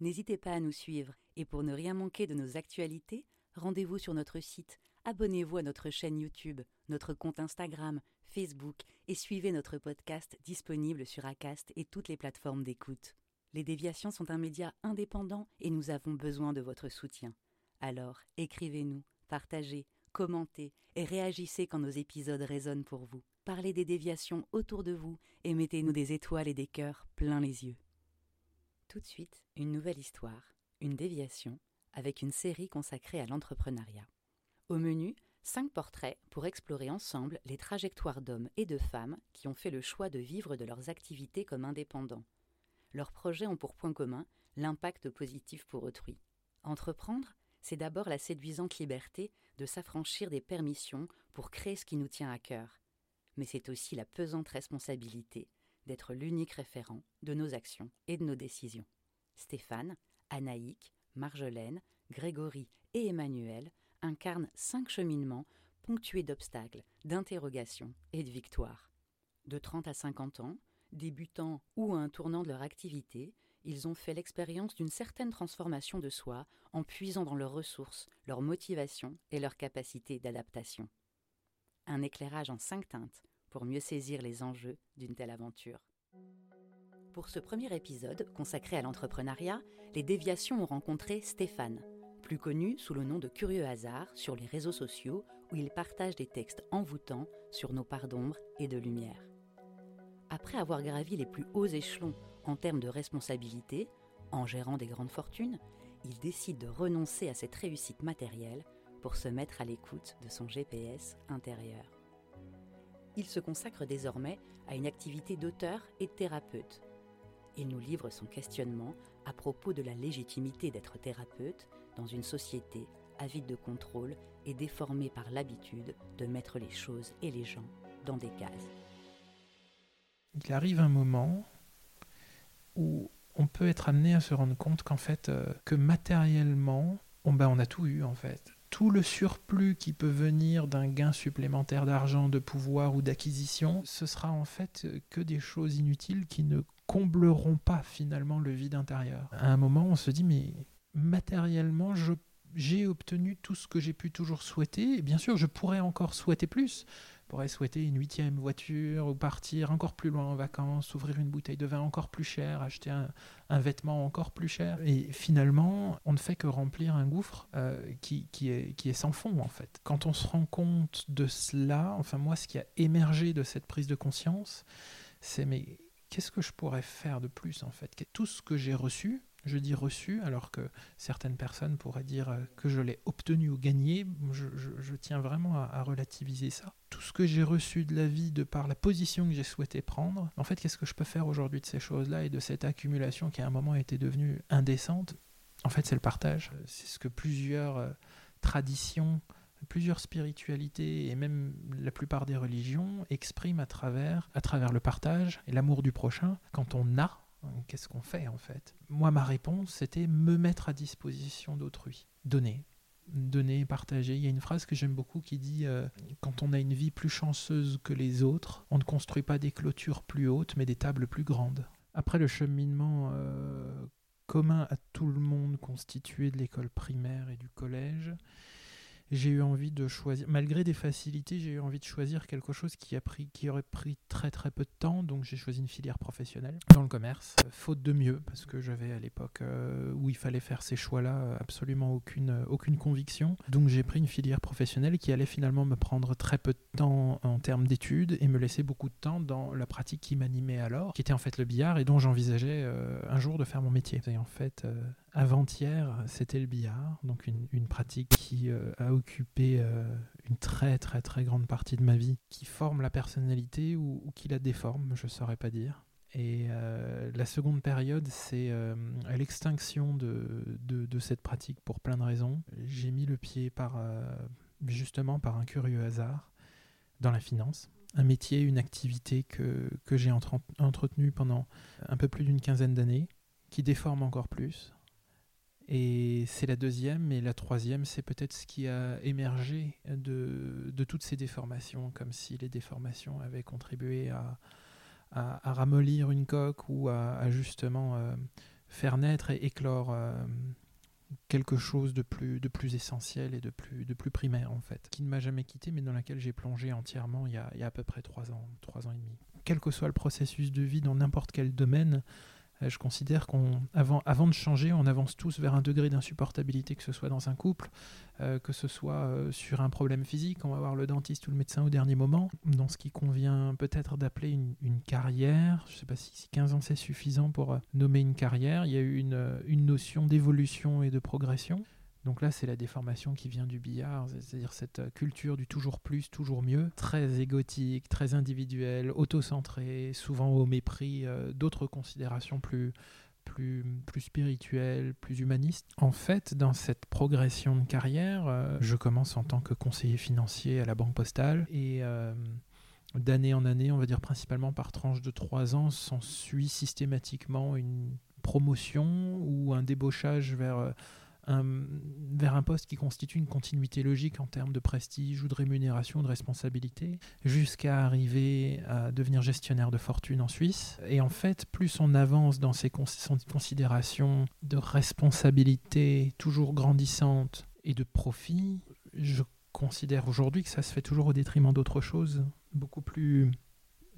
N'hésitez pas à nous suivre et pour ne rien manquer de nos actualités, rendez-vous sur notre site, abonnez-vous à notre chaîne YouTube, notre compte Instagram, Facebook et suivez notre podcast disponible sur Acast et toutes les plateformes d'écoute. Les déviations sont un média indépendant et nous avons besoin de votre soutien. Alors, écrivez-nous, partagez, commentez et réagissez quand nos épisodes résonnent pour vous. Parlez des déviations autour de vous et mettez-nous des étoiles et des cœurs plein les yeux. Tout de suite, une nouvelle histoire, une déviation, avec une série consacrée à l'entrepreneuriat. Au menu, cinq portraits pour explorer ensemble les trajectoires d'hommes et de femmes qui ont fait le choix de vivre de leurs activités comme indépendants. Leurs projets ont pour point commun l'impact positif pour autrui. Entreprendre, c'est d'abord la séduisante liberté de s'affranchir des permissions pour créer ce qui nous tient à cœur. Mais c'est aussi la pesante responsabilité d'être l'unique référent de nos actions et de nos décisions. Stéphane, Anaïque, Marjolaine, Grégory et Emmanuel incarnent cinq cheminements ponctués d'obstacles, d'interrogations et de victoires. De 30 à 50 ans, débutants ou à un tournant de leur activité, ils ont fait l'expérience d'une certaine transformation de soi en puisant dans leurs ressources, leur motivation et leur capacité d'adaptation. Un éclairage en cinq teintes pour mieux saisir les enjeux d'une telle aventure. Pour ce premier épisode consacré à l'entrepreneuriat, les déviations ont rencontré Stéphane, plus connu sous le nom de Curieux Hasard sur les réseaux sociaux où il partage des textes envoûtants sur nos parts d'ombre et de lumière. Après avoir gravi les plus hauts échelons en termes de responsabilité, en gérant des grandes fortunes, il décide de renoncer à cette réussite matérielle pour se mettre à l'écoute de son GPS intérieur. Il se consacre désormais à une activité d'auteur et de thérapeute. Il nous livre son questionnement à propos de la légitimité d'être thérapeute dans une société avide de contrôle et déformée par l'habitude de mettre les choses et les gens dans des cases. Il arrive un moment où on peut être amené à se rendre compte qu'en fait, euh, que matériellement, on, ben, on a tout eu en fait tout le surplus qui peut venir d'un gain supplémentaire d'argent, de pouvoir ou d'acquisition, ce sera en fait que des choses inutiles qui ne combleront pas finalement le vide intérieur. À un moment, on se dit mais matériellement, j'ai obtenu tout ce que j'ai pu toujours souhaiter. Bien sûr, je pourrais encore souhaiter plus pourrait souhaiter une huitième voiture ou partir encore plus loin en vacances, ouvrir une bouteille de vin encore plus chère, acheter un, vêtement encore plus cher. Et finalement, on ne fait que remplir un gouffre euh, qui, est, qui est sans fond en fait. Quand on se rend compte de cela, enfin moi, ce qui a émergé de cette prise de conscience, c'est mais qu'est-ce que je pourrais faire de plus en fait? Tout ce que j'ai reçu, je dis reçu, alors que certaines personnes pourraient dire euh, que je l'ai obtenu ou gagné. Je, tiens vraiment à, relativiser ça. Tout ce que j'ai reçu de la vie de par la position que j'ai souhaité prendre, en fait, qu'est-ce que je peux faire aujourd'hui de ces choses-là et de cette accumulation qui à un moment était devenue indécente? En fait, c'est le partage. C'est ce que plusieurs euh, traditions plusieurs spiritualités et même la plupart des religions expriment à travers le partage et l'amour du prochain. Quand on a Qu'est-ce qu'on fait en fait? Moi, ma réponse, c'était me mettre à disposition d'autrui. Donner. Donner, partager. Il y a une phrase que j'aime beaucoup qui dit euh, Quand on a une vie plus chanceuse que les autres, on ne construit pas des clôtures plus hautes, mais des tables plus grandes. Après le cheminement euh, commun à tout le monde constitué de l'école primaire et du collège, j'ai eu envie de choisir, malgré des facilités, j'ai eu envie de choisir quelque chose qui, a pris, qui aurait pris très très peu de temps, donc j'ai choisi une filière professionnelle dans le commerce, euh, faute de mieux, parce que j'avais à l'époque euh, où il fallait faire ces choix-là absolument aucune, aucune conviction, donc j'ai pris une filière professionnelle qui allait finalement me prendre très peu de temps en termes d'études et me laisser beaucoup de temps dans la pratique qui m'animait alors, qui était en fait le billard et dont j'envisageais un jour de faire mon métier. Et en fait, avant-hier, c'était le billard, donc une, pratique qui euh, a occupé euh, une très très très grande partie de ma vie, qui forme la personnalité ou, qui la déforme, je ne saurais pas dire. Et euh, la seconde période, c'est l'extinction de, cette pratique pour plein de raisons. J'ai mis le pied justement par un curieux hasard dans la finance un métier, une activité que, que j'ai entretenue pendant un peu plus d'une quinzaine d'années, qui déforme encore plus, et c'est la deuxième, et la troisième, c'est peut-être ce qui a émergé de, de, toutes ces déformations, comme si les déformations avaient contribué à, à, ramollir une coque ou à, justement euh, faire naître et éclore euh, quelque chose de plus, de plus essentiel et de plus, de plus primaire en fait, qui ne m'a jamais quitté, mais dans laquelle j'ai plongé entièrement il y, a, il y a à peu près trois ans, trois ans et demi. Quel que soit le processus de vie dans n'importe quel domaine, je considère qu'avant avant de changer, on avance tous vers un degré d'insupportabilité, que ce soit dans un couple, euh, que ce soit euh, sur un problème physique, on va voir le dentiste ou le médecin au dernier moment, dans ce qui convient peut-être d'appeler une, carrière. Je ne sais pas si, 15 ans c'est suffisant pour nommer une carrière. Il y a eu une notion d'évolution et de progression. Donc là, c'est la déformation qui vient du billard, c'est-à-dire cette euh, culture du toujours plus, toujours mieux, très égotique, très individuelle, auto-centrée, souvent au mépris euh, d'autres considérations plus, plus, plus spirituelles, plus humanistes. En fait, dans cette progression de carrière, euh, je commence en tant que conseiller financier à la Banque Postale et d'année en année, on va dire principalement par tranche de trois ans, s'ensuit systématiquement une promotion ou un débauchage vers vers un poste qui constitue une continuité logique en termes de prestige ou de rémunération, de responsabilité, jusqu'à arriver à devenir gestionnaire de fortune en Suisse. Et en fait, plus on avance dans ces considérations de responsabilité toujours grandissante et de profit, je considère aujourd'hui que ça se fait toujours au détriment d'autres choses, beaucoup plus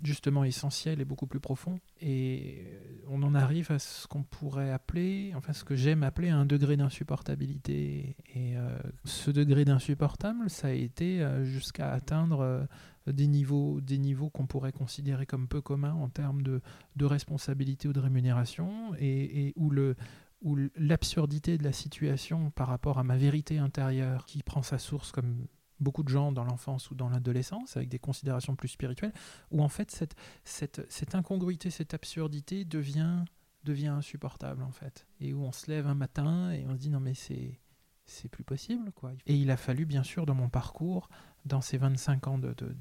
justement essentiel et beaucoup plus profond. Et on en arrive à ce qu'on pourrait appeler, enfin ce que j'aime appeler un degré d'insupportabilité. Et euh, ce degré d'insupportable, ça a été euh, jusqu'à atteindre euh, des niveaux, des niveaux qu'on pourrait considérer comme peu communs en termes de, responsabilité ou de rémunération, et, et où le où l'absurdité de la situation par rapport à ma vérité intérieure qui prend sa source comme beaucoup de gens dans l'enfance ou dans l'adolescence, avec des considérations plus spirituelles, où en fait cette, cette, cette incongruité, cette absurdité devient, devient insupportable en fait. Et où on se lève un matin et on se dit non mais c'est c'est plus possible quoi. Et il a fallu bien sûr dans mon parcours, dans ces 25 ans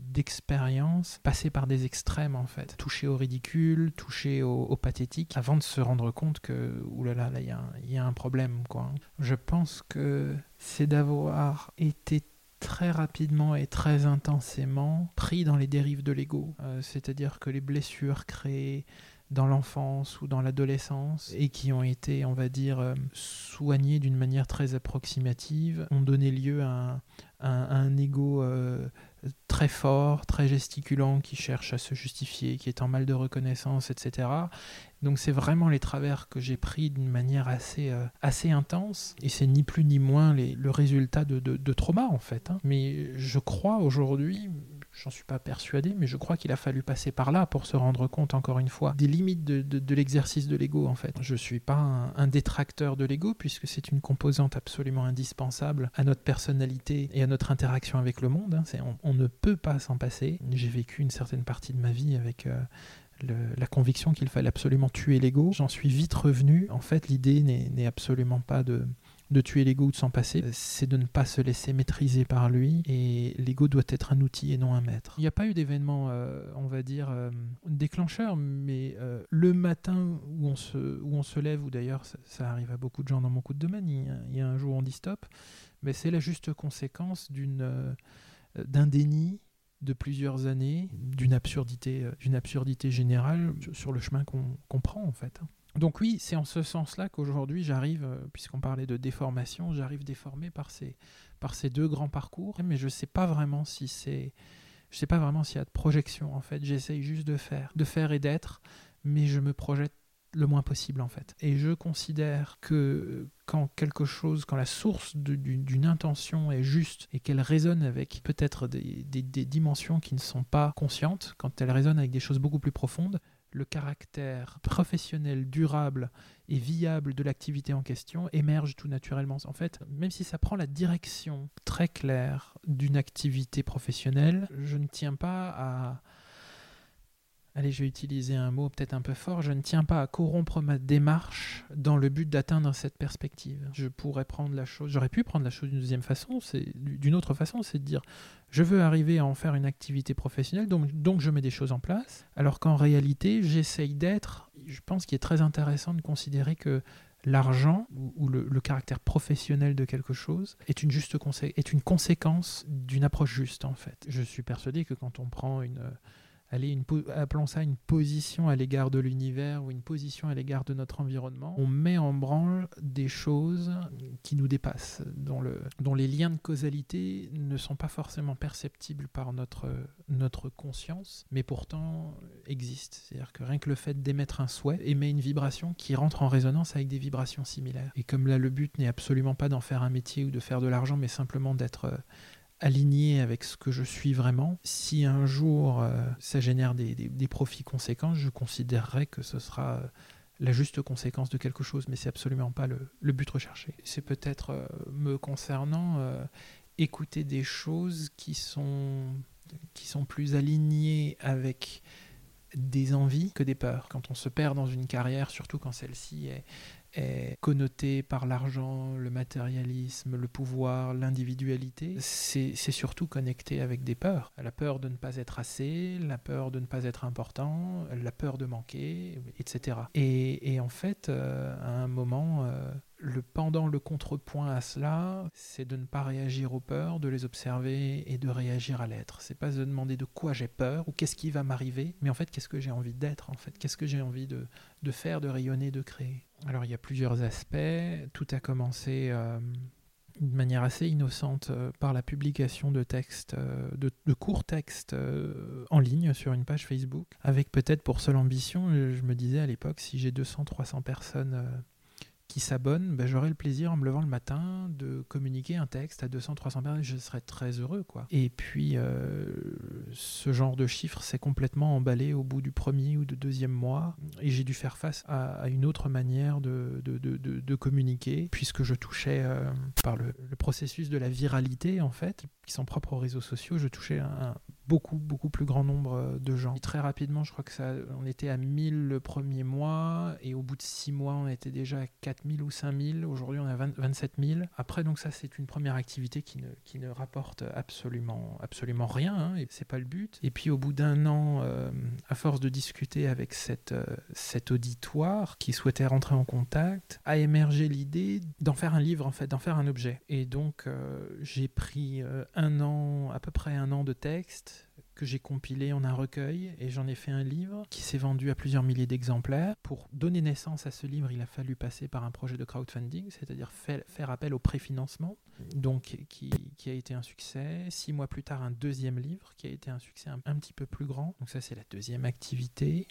d'expérience, de, passer par des extrêmes en fait, toucher au ridicule, toucher au, pathétique, avant de se rendre compte que oulala là il y, y, a un problème quoi. Je pense que c'est d'avoir été très rapidement et très intensément pris dans les dérives de l'ego. Euh, c'est-à-dire que les blessures créées dans l'enfance ou dans l'adolescence et qui ont été, on va dire, euh, soignées d'une manière très approximative, ont donné lieu à un, ego euh, très fort, très gesticulant, qui cherche à se justifier, qui est en mal de reconnaissance, etc. Donc c'est vraiment les travers que j'ai pris d'une manière assez, euh, assez intense, et c'est ni plus ni moins le résultat de, de, trauma en fait. Hein. Mais je crois aujourd'hui, j'en suis pas persuadé, mais je crois qu'il a fallu passer par là pour se rendre compte encore une fois des limites de, l'exercice de l'ego en fait. Je suis pas un, détracteur de l'ego puisque c'est une composante absolument indispensable à notre personnalité et à notre interaction avec le monde. Hein. On, on, ne peut pas s'en passer. J'ai vécu une certaine partie de ma vie avec euh, la conviction qu'il fallait absolument tuer l'ego. J'en suis vite revenu. En fait, l'idée n'est absolument pas de, de tuer l'ego ou de s'en passer, c'est de ne pas se laisser maîtriser par lui. Et l'ego doit être un outil et non un maître. Il n'y a pas eu d'événement, euh, on va dire, euh, déclencheur, mais euh, le matin où on se, où on se lève, ou d'ailleurs ça, arrive à beaucoup de gens dans beaucoup de domaines, il y a, un jour on dit stop, mais c'est la juste conséquence d'une d'un déni de plusieurs années, d'une absurdité, d'une absurdité générale sur le chemin qu'on prend en fait. Donc oui, c'est en ce sens-là qu'aujourd'hui j'arrive, euh, puisqu'on parlait de déformation, j'arrive déformé par ces, deux grands parcours, mais je ne sais pas vraiment si c'est... Je sais pas vraiment s'il y a de projection en fait, j'essaye juste de faire, de faire et d'être, mais je me projette le moins possible en fait. Et je considère que quand quelque chose, quand la source d'une intention est juste et qu'elle résonne avec peut-être des, des, dimensions qui ne sont pas conscientes, quand elle résonne avec des choses beaucoup plus profondes, le caractère professionnel, durable et viable de l'activité en question émerge tout naturellement. En fait, même si ça prend la direction très claire d'une activité professionnelle, je ne tiens pas à, allez, je vais utiliser un mot peut-être un peu fort, je ne tiens pas à corrompre ma démarche dans le but d'atteindre cette perspective. Je pourrais prendre la chose, j'aurais pu prendre la chose d'une deuxième façon, c'est d'une autre façon, c'est de dire je veux arriver à en faire une activité professionnelle, donc, donc je mets des choses en place, alors qu'en réalité, j'essaye d'être, je pense qu'il est très intéressant de considérer que l'argent ou, le, le, caractère professionnel de quelque chose est une juste est une conséquence d'une approche juste en fait. Je suis persuadé que quand on prend une aller une appelons ça une position à l'égard de l'univers ou une position à l'égard de notre environnement, on met en branle des choses qui nous dépassent, dont, le, dont les liens de causalité ne sont pas forcément perceptibles par notre, notre conscience, mais pourtant existent. C'est-à-dire que rien que le fait d'émettre un souhait émet une vibration qui rentre en résonance avec des vibrations similaires. Et comme là, le but n'est absolument pas d'en faire un métier ou de faire de l'argent, mais simplement d'être aligné avec ce que je suis vraiment. Si un jour euh, ça génère des, profits conséquents, je considérerais que ce sera euh, la juste conséquence de quelque chose, mais c'est absolument pas le, but recherché. C'est peut-être euh, me concernant écouter des choses qui sont, qui sont plus alignées avec des envies que des peurs. Quand on se perd dans une carrière, surtout quand celle-ci est, est connoté par l'argent, le matérialisme, le pouvoir, l'individualité, c'est surtout connecté avec des peurs. La peur de ne pas être assez, la peur de ne pas être important, la peur de manquer, etc. Et, en fait, euh, à un moment, euh, le pendant, le contrepoint à cela, c'est de ne pas réagir aux peurs, de les observer et de réagir à l'être. C'est pas de demander de quoi j'ai peur ou qu'est-ce qui va m'arriver, mais en fait, qu'est-ce que j'ai envie d'être, en fait, qu'est-ce que j'ai envie de, de, faire, de rayonner, de créer? Alors, il y a plusieurs aspects. Tout a commencé euh, de manière assez innocente euh, par la publication de textes, euh, de, courts textes en ligne sur une page Facebook, avec peut-être pour seule ambition, je me disais à l'époque, si j'ai 200-300 personnes qui s'abonnent, ben, j'aurai le plaisir en me levant le matin de communiquer un texte à 200-300 personnes. Je serais très heureux. quoi. Et puis, euh, ce genre de chiffre s'est complètement emballé au bout du premier ou du deuxième mois. Et j'ai dû faire face à, une autre manière de, communiquer, puisque je touchais euh, par le, processus de la viralité, en fait, qui sont propres aux réseaux sociaux, je touchais un, beaucoup, beaucoup plus grand nombre euh, de gens. Très rapidement, je crois que ça, on était à 1000 le premier mois, et au bout de 6 mois, on était déjà à 4000 ou 5000. Aujourd'hui, on est à 27 000. Après, donc ça, c'est une première activité qui ne, qui ne rapporte absolument, absolument rien, hein, et c'est pas le but. Et puis, au bout d'un an, euh, à force de discuter avec cette, euh, cet auditoire qui souhaitait rentrer en contact, a émergé l'idée d'en faire un livre, en fait, d'en faire un objet. Et donc, j'ai pris un an, à peu près un an de texte que j'ai compilé en un recueil et j'en ai fait un livre qui s'est vendu à plusieurs milliers d'exemplaires. Pour donner naissance à ce livre, il a fallu passer par un projet de crowdfunding, c'est-à-dire faire, appel au préfinancement, donc qui, a été un succès. Six mois plus tard, un deuxième livre qui a été un succès un, petit peu plus grand. Donc ça, c'est la deuxième activité.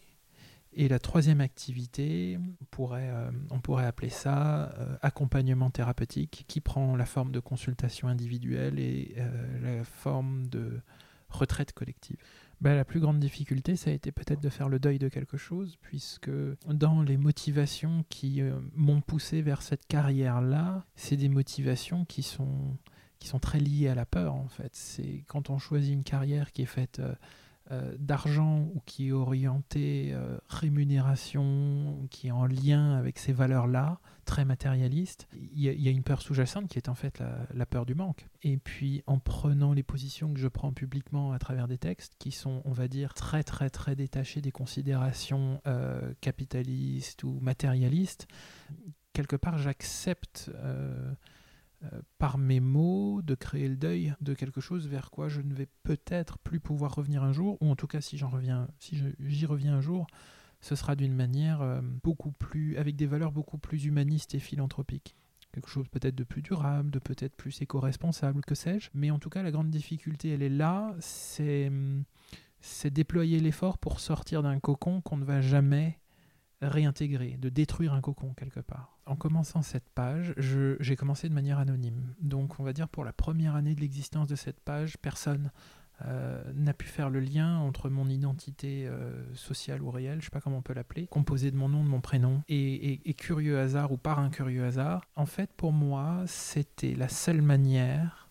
Et la troisième activité, on pourrait, euh, on pourrait appeler ça euh, accompagnement thérapeutique, qui prend la forme de consultation individuelle et euh, la forme de retraite collective. Ben, la plus grande difficulté, ça a été peut-être de faire le deuil de quelque chose, puisque dans les motivations qui euh, m'ont poussé vers cette carrière-là, c'est des motivations qui sont, qui sont très liées à la peur, en fait. C'est quand on choisit une carrière qui est faite... Euh, d'argent ou qui est orienté euh, rémunération, qui est en lien avec ces valeurs-là, très matérialistes, il y, a une peur sous-jacente qui est en fait la, peur du manque. Et puis en prenant les positions que je prends publiquement à travers des textes qui sont, on va dire, très très très détachés des considérations euh, capitalistes ou matérialistes, quelque part j'accepte euh, par mes mots, de créer le deuil de quelque chose vers quoi je ne vais peut-être plus pouvoir revenir un jour, ou en tout cas si j'en reviens, si j'y reviens un jour, ce sera d'une manière euh, beaucoup plus, avec des valeurs beaucoup plus humanistes et philanthropiques quelque chose peut-être de plus durable, de peut-être plus éco-responsable, que sais-je. Mais en tout cas, la grande difficulté, elle est là, c'est, c'est déployer l'effort pour sortir d'un cocon qu'on ne va jamais réintégrer, de détruire un cocon quelque part. En commençant cette page, j'ai commencé de manière anonyme. Donc on va dire pour la première année de l'existence de cette page, personne euh, n'a pu faire le lien entre mon identité euh, sociale ou réelle, je ne sais pas comment on peut l'appeler, composée de mon nom, de mon prénom, et, curieux hasard ou par un curieux hasard. En fait, pour moi, c'était la seule manière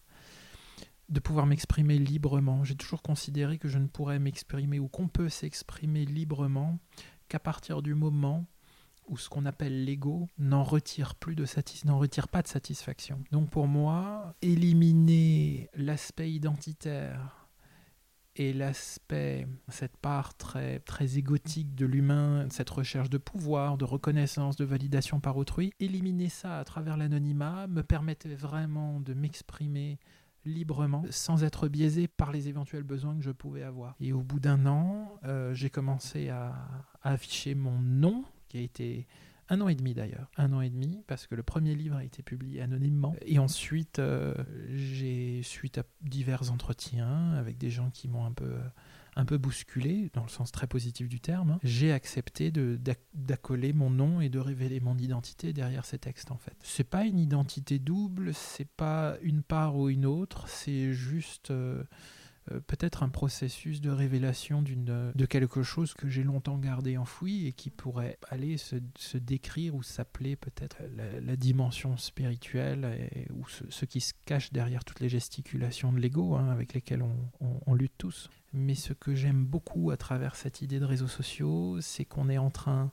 de pouvoir m'exprimer librement. J'ai toujours considéré que je ne pourrais m'exprimer ou qu'on peut s'exprimer librement qu'à partir du moment où ce qu'on appelle l'ego n'en retire plus pas de satisfaction. Donc pour moi, éliminer l'aspect identitaire et l'aspect, cette part très, très égotique de l'humain, cette recherche de pouvoir, de reconnaissance, de validation par autrui, éliminer ça à travers l'anonymat me permettait vraiment de m'exprimer librement, sans être biaisé par les éventuels besoins que je pouvais avoir. Et au bout d'un an, euh, j'ai commencé à, afficher mon nom, qui a été un an et demi d'ailleurs, un an et demi, parce que le premier livre a été publié anonymement. Et ensuite, euh, j'ai, suite à divers entretiens avec des gens qui m'ont un peu un peu bousculé, dans le sens très positif du terme, hein, j'ai accepté d'accoler mon nom et de révéler mon identité derrière ces textes en fait. C'est pas une identité double, c'est pas une part ou une autre, c'est juste euh, peut-être un processus de révélation de quelque chose que j'ai longtemps gardé enfoui et qui pourrait aller se, décrire ou s'appeler peut-être la, dimension spirituelle ou ce, qui se cache derrière toutes les gesticulations de l'ego hein, avec lesquelles on, lutte tous. Mais ce que j'aime beaucoup à travers cette idée de réseaux sociaux, c'est qu'on est en train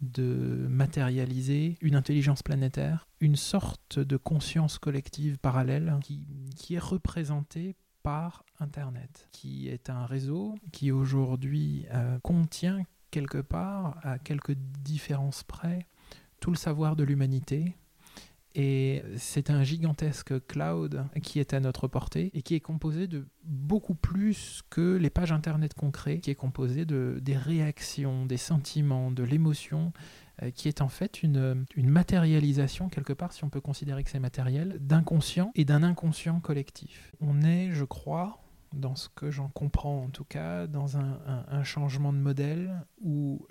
de matérialiser une intelligence planétaire, une sorte de conscience collective parallèle qui, qui est représentée par Internet, qui est un réseau qui aujourd'hui euh, contient quelque part, à quelques différences près, tout le savoir de l'humanité. Et c'est un gigantesque cloud qui est à notre portée et qui est composé de beaucoup plus que les pages internet concrets, qui est composé de des réactions, des sentiments, de l'émotion, qui est en fait une, une matérialisation, quelque part, si on peut considérer que c'est matériel, d'inconscient et d'un inconscient collectif. On est, je crois, dans ce que j'en comprends en tout cas, dans un, un, changement de modèle où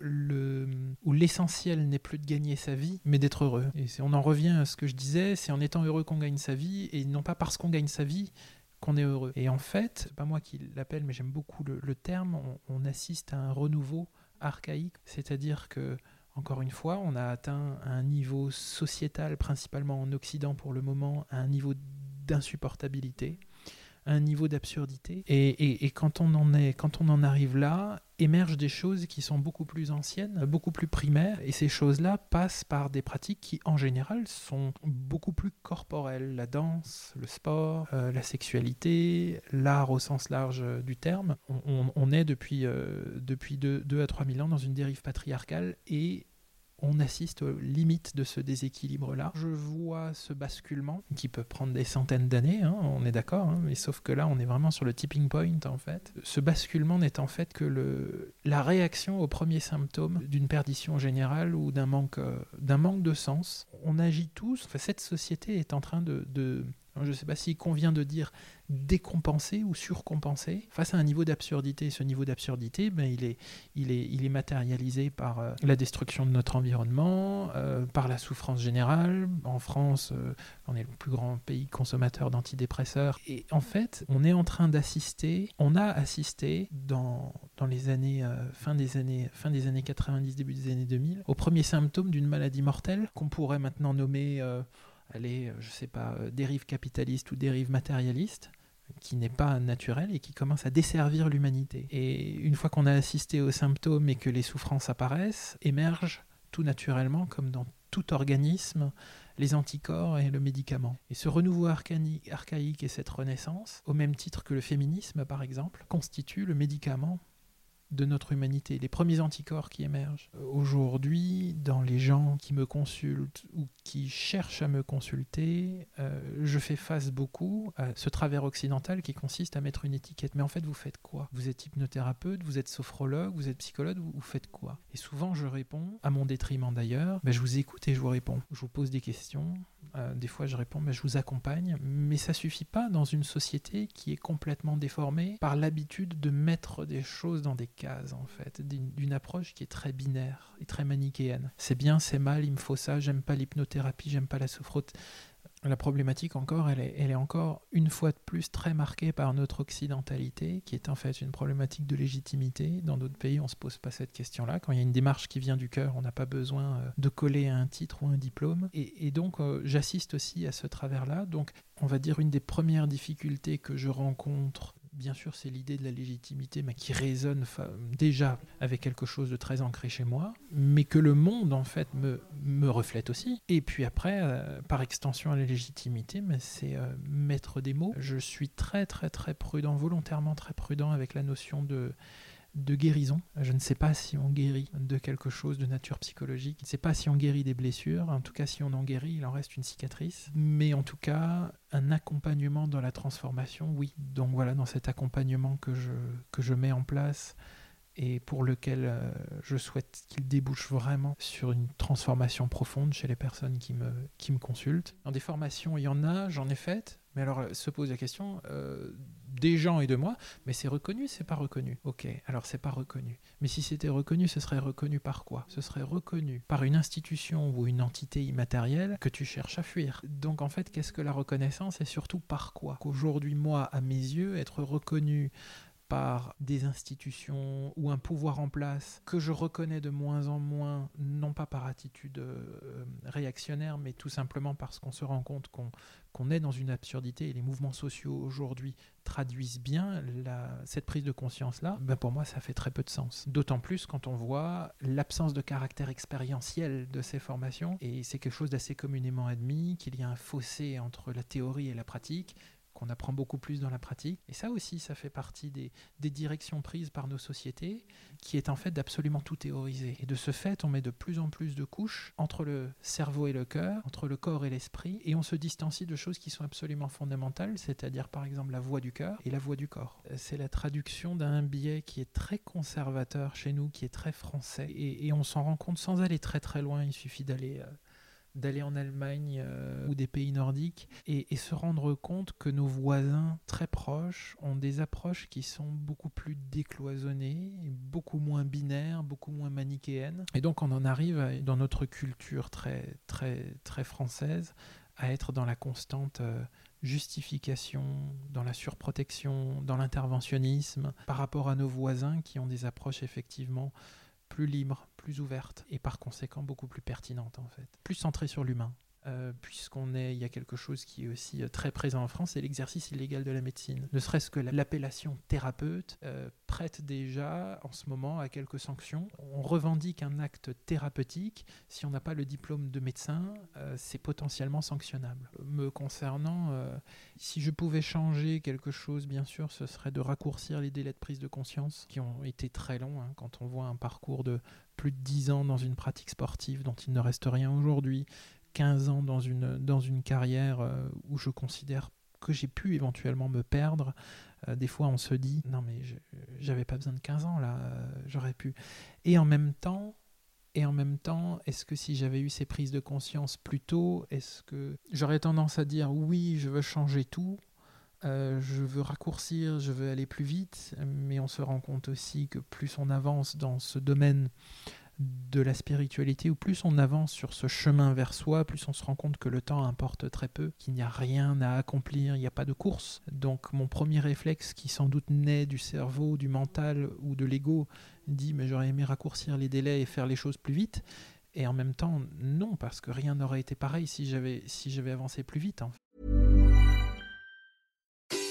l'essentiel où n'est plus de gagner sa vie, mais d'être heureux. Et on en revient à ce que je disais, c'est en étant heureux qu'on gagne sa vie, et non pas parce qu'on gagne sa vie qu'on est heureux. Et en fait, pas moi qui l'appelle, mais j'aime beaucoup le, le terme, on, assiste à un renouveau archaïque, c'est-à-dire que encore une fois, on a atteint un niveau sociétal, principalement en Occident pour le moment, un niveau d'insupportabilité, un niveau d'absurdité. Et, quand, on en est, quand on en arrive là, émergent des choses qui sont beaucoup plus anciennes, beaucoup plus primaires. Et ces choses-là passent par des pratiques qui, en général, sont beaucoup plus corporelles. La danse, le sport, euh, la sexualité, l'art au sens large du terme. On, est depuis, euh, depuis 2 à 3 000 ans dans une dérive patriarcale et on assiste aux limites de ce déséquilibre-là. Je vois ce basculement qui peut prendre des centaines d'années, hein, on est d'accord, hein, mais sauf que là, on est vraiment sur le tipping point en fait. Ce basculement n'est en fait que la réaction aux premiers symptômes d'une perdition générale ou d'un manque, euh, manque de sens. On agit tous, cette société est en train de je ne sais pas s'il convient de dire décompenser ou surcompenser face à un niveau d'absurdité. Ce niveau d'absurdité, ben, il, est, il, est, il est matérialisé par euh, la destruction de notre environnement, euh, par la souffrance générale. En France, euh, on est le plus grand pays consommateur d'antidépresseurs. Et en fait, on est en train d'assister, on a assisté dans, dans les années, fin, des années, fin des années 90, début des années 2000, aux premiers symptômes d'une maladie mortelle qu'on pourrait maintenant nommer est, euh, je ne sais pas, euh, dérive capitaliste ou dérive matérialiste, qui n'est pas naturelle et qui commence à desservir l'humanité. Et une fois qu'on a assisté aux symptômes et que les souffrances apparaissent, émergent tout naturellement, comme dans tout organisme, les anticorps et le médicament. Et ce renouveau archaïque et cette renaissance, au même titre que le féminisme par exemple, constituent le médicament de notre humanité, les premiers anticorps qui émergent. Aujourd'hui, dans les gens qui me consultent ou qui cherchent à me consulter, euh, je fais face beaucoup à ce travers occidental qui consiste à mettre une étiquette. Mais en fait, vous faites quoi? Vous êtes hypnothérapeute, vous êtes sophrologue, vous êtes psychologue, vous, faites quoi? Et souvent, je réponds, à mon détriment d'ailleurs, ben, je vous écoute et je vous réponds. Je vous pose des questions, euh, des fois je réponds, mais je vous accompagne, mais ça suffit pas dans une société qui est complètement déformée par l'habitude de mettre des choses dans des cases, en fait, d'une approche qui est très binaire et très manichéenne. C'est bien, c'est mal, il me faut ça, j'aime pas l'hypnothérapie, j'aime pas la sophrothérapie la problématique encore, elle est, encore une fois de plus très marquée par notre occidentalité, qui est en fait une problématique de légitimité. Dans d'autres pays, on ne se pose pas cette question-là. Quand il y a une démarche qui vient du cœur, on n'a pas besoin euh, de coller un titre ou un diplôme. Et, donc, euh, j'assiste aussi à ce travers-là. Donc, on va dire une des premières difficultés que je rencontre bien sûr, c'est l'idée de la légitimité, mais qui résonne déjà avec quelque chose de très ancré chez moi, mais que le monde, en fait, me, me reflète aussi. Et puis après, euh, par extension à la légitimité, c'est euh, mettre des mots. Je suis très, très, très prudent, volontairement très prudent avec la notion de de guérison. Je ne sais pas si on guérit de quelque chose de nature psychologique. Je ne sais pas si on guérit des blessures. En tout cas, si on en guérit, il en reste une cicatrice. Mais en tout cas, un accompagnement dans la transformation, oui. Donc voilà, dans cet accompagnement que je, que je mets en place et pour lequel euh, je souhaite qu'il débouche vraiment sur une transformation profonde chez les personnes qui me, qui me consultent. Dans des formations, il y en a, j'en ai faites, mais alors se pose la question, euh, des gens et de moi, mais c'est reconnu, c'est pas reconnu. Ok, alors c'est pas reconnu. Mais si c'était reconnu, ce serait reconnu par quoi? Ce serait reconnu par une institution ou une entité immatérielle que tu cherches à fuir. Donc en fait, qu'est-ce que la reconnaissance? Et surtout par quoi? Qu'aujourd'hui, moi, à mes yeux, être reconnu par des institutions ou un pouvoir en place que je reconnais de moins en moins, non pas par attitude euh, réactionnaire, mais tout simplement parce qu'on se rend compte qu'on est dans une absurdité et les mouvements sociaux aujourd'hui traduisent bien cette prise de conscience-là, ben pour moi ça fait très peu de sens. D'autant plus quand on voit l'absence de caractère expérientiel de ces formations, et c'est quelque chose d'assez communément admis, qu'il y a un fossé entre la théorie et la pratique, qu'on apprend beaucoup plus dans la pratique. Et ça aussi, ça fait partie des, directions prises par nos sociétés, qui est en fait d'absolument tout théoriser. Et de ce fait, on met de plus en plus de couches entre le cerveau et le cœur, entre le corps et l'esprit, et on se distancie de choses qui sont absolument fondamentales, c'est-à-dire par exemple la voix du cœur et la voix du corps. C'est la traduction d'un biais qui est très conservateur chez nous, qui est très français, et, on s'en rend compte sans aller très très loin, il suffit d'aller... Euh, d'aller en Allemagne euh, ou des pays nordiques et, se rendre compte que nos voisins très proches ont des approches qui sont beaucoup plus décloisonnées, beaucoup moins binaires, beaucoup moins manichéennes. Et donc on en arrive dans notre culture très très très française à être dans la constante euh, justification, dans la surprotection, dans l'interventionnisme par rapport à nos voisins qui ont des approches effectivement plus libre, plus ouverte et par conséquent beaucoup plus pertinente en fait, plus centrée sur l'humain. Euh, puisqu'on est, il y a quelque chose qui est aussi euh, très présent en France, c'est l'exercice illégal de la médecine. Ne serait-ce que l'appellation thérapeute euh, prête déjà en ce moment à quelques sanctions. On revendique un acte thérapeutique. Si on n'a pas le diplôme de médecin, c'est potentiellement sanctionnable. Me concernant, si je pouvais changer quelque chose, bien sûr, ce serait de raccourcir les délais de prise de conscience qui ont été très longs. Hein, quand on voit un parcours de plus de 10 ans dans une pratique sportive dont il ne reste rien aujourd'hui, 15 ans dans une, dans une carrière euh, où je considère que j'ai pu éventuellement me perdre. Euh, des fois, on se dit non, mais j'avais pas besoin de 15 ans là, euh, j'aurais pu. Et en même temps, et en même temps, est-ce que si j'avais eu ces prises de conscience plus tôt, est-ce que j'aurais tendance à dire oui, je veux changer tout, je veux raccourcir, je veux aller plus vite, mais on se rend compte aussi que plus on avance dans ce domaine de la spiritualité, ou plus on avance sur ce chemin vers soi, plus on se rend compte que le temps importe très peu, qu'il n'y a rien à accomplir, il n'y a pas de course. Donc mon premier réflexe, qui sans doute naît du cerveau, du mental ou de l'ego, dit mais j'aurais aimé raccourcir les délais et faire les choses plus vite. Et en même temps, non, parce que rien n'aurait été pareil si j'avais si j'avais avancé plus vite.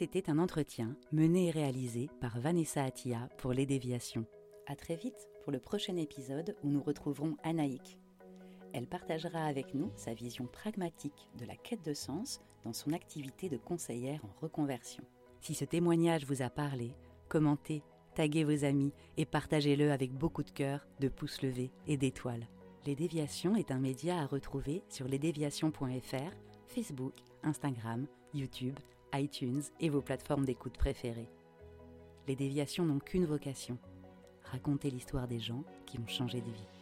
C'était un entretien mené et réalisé par Vanessa Attia pour Les Déviations. À très vite pour le prochain épisode où nous retrouverons Anaïk. Elle partagera avec nous sa vision pragmatique de la quête de sens dans son activité de conseillère en reconversion. Si ce témoignage vous a parlé, commentez, taguez vos amis et partagez-le avec beaucoup de cœur, de pouces levés et d'étoiles. Les Déviations est un média à retrouver sur lesdéviations.fr, Facebook, Instagram, YouTube, iTunes et vos plateformes d'écoute préférées. Les déviations n'ont qu'une vocation, raconter l'histoire des gens qui ont changé de vie.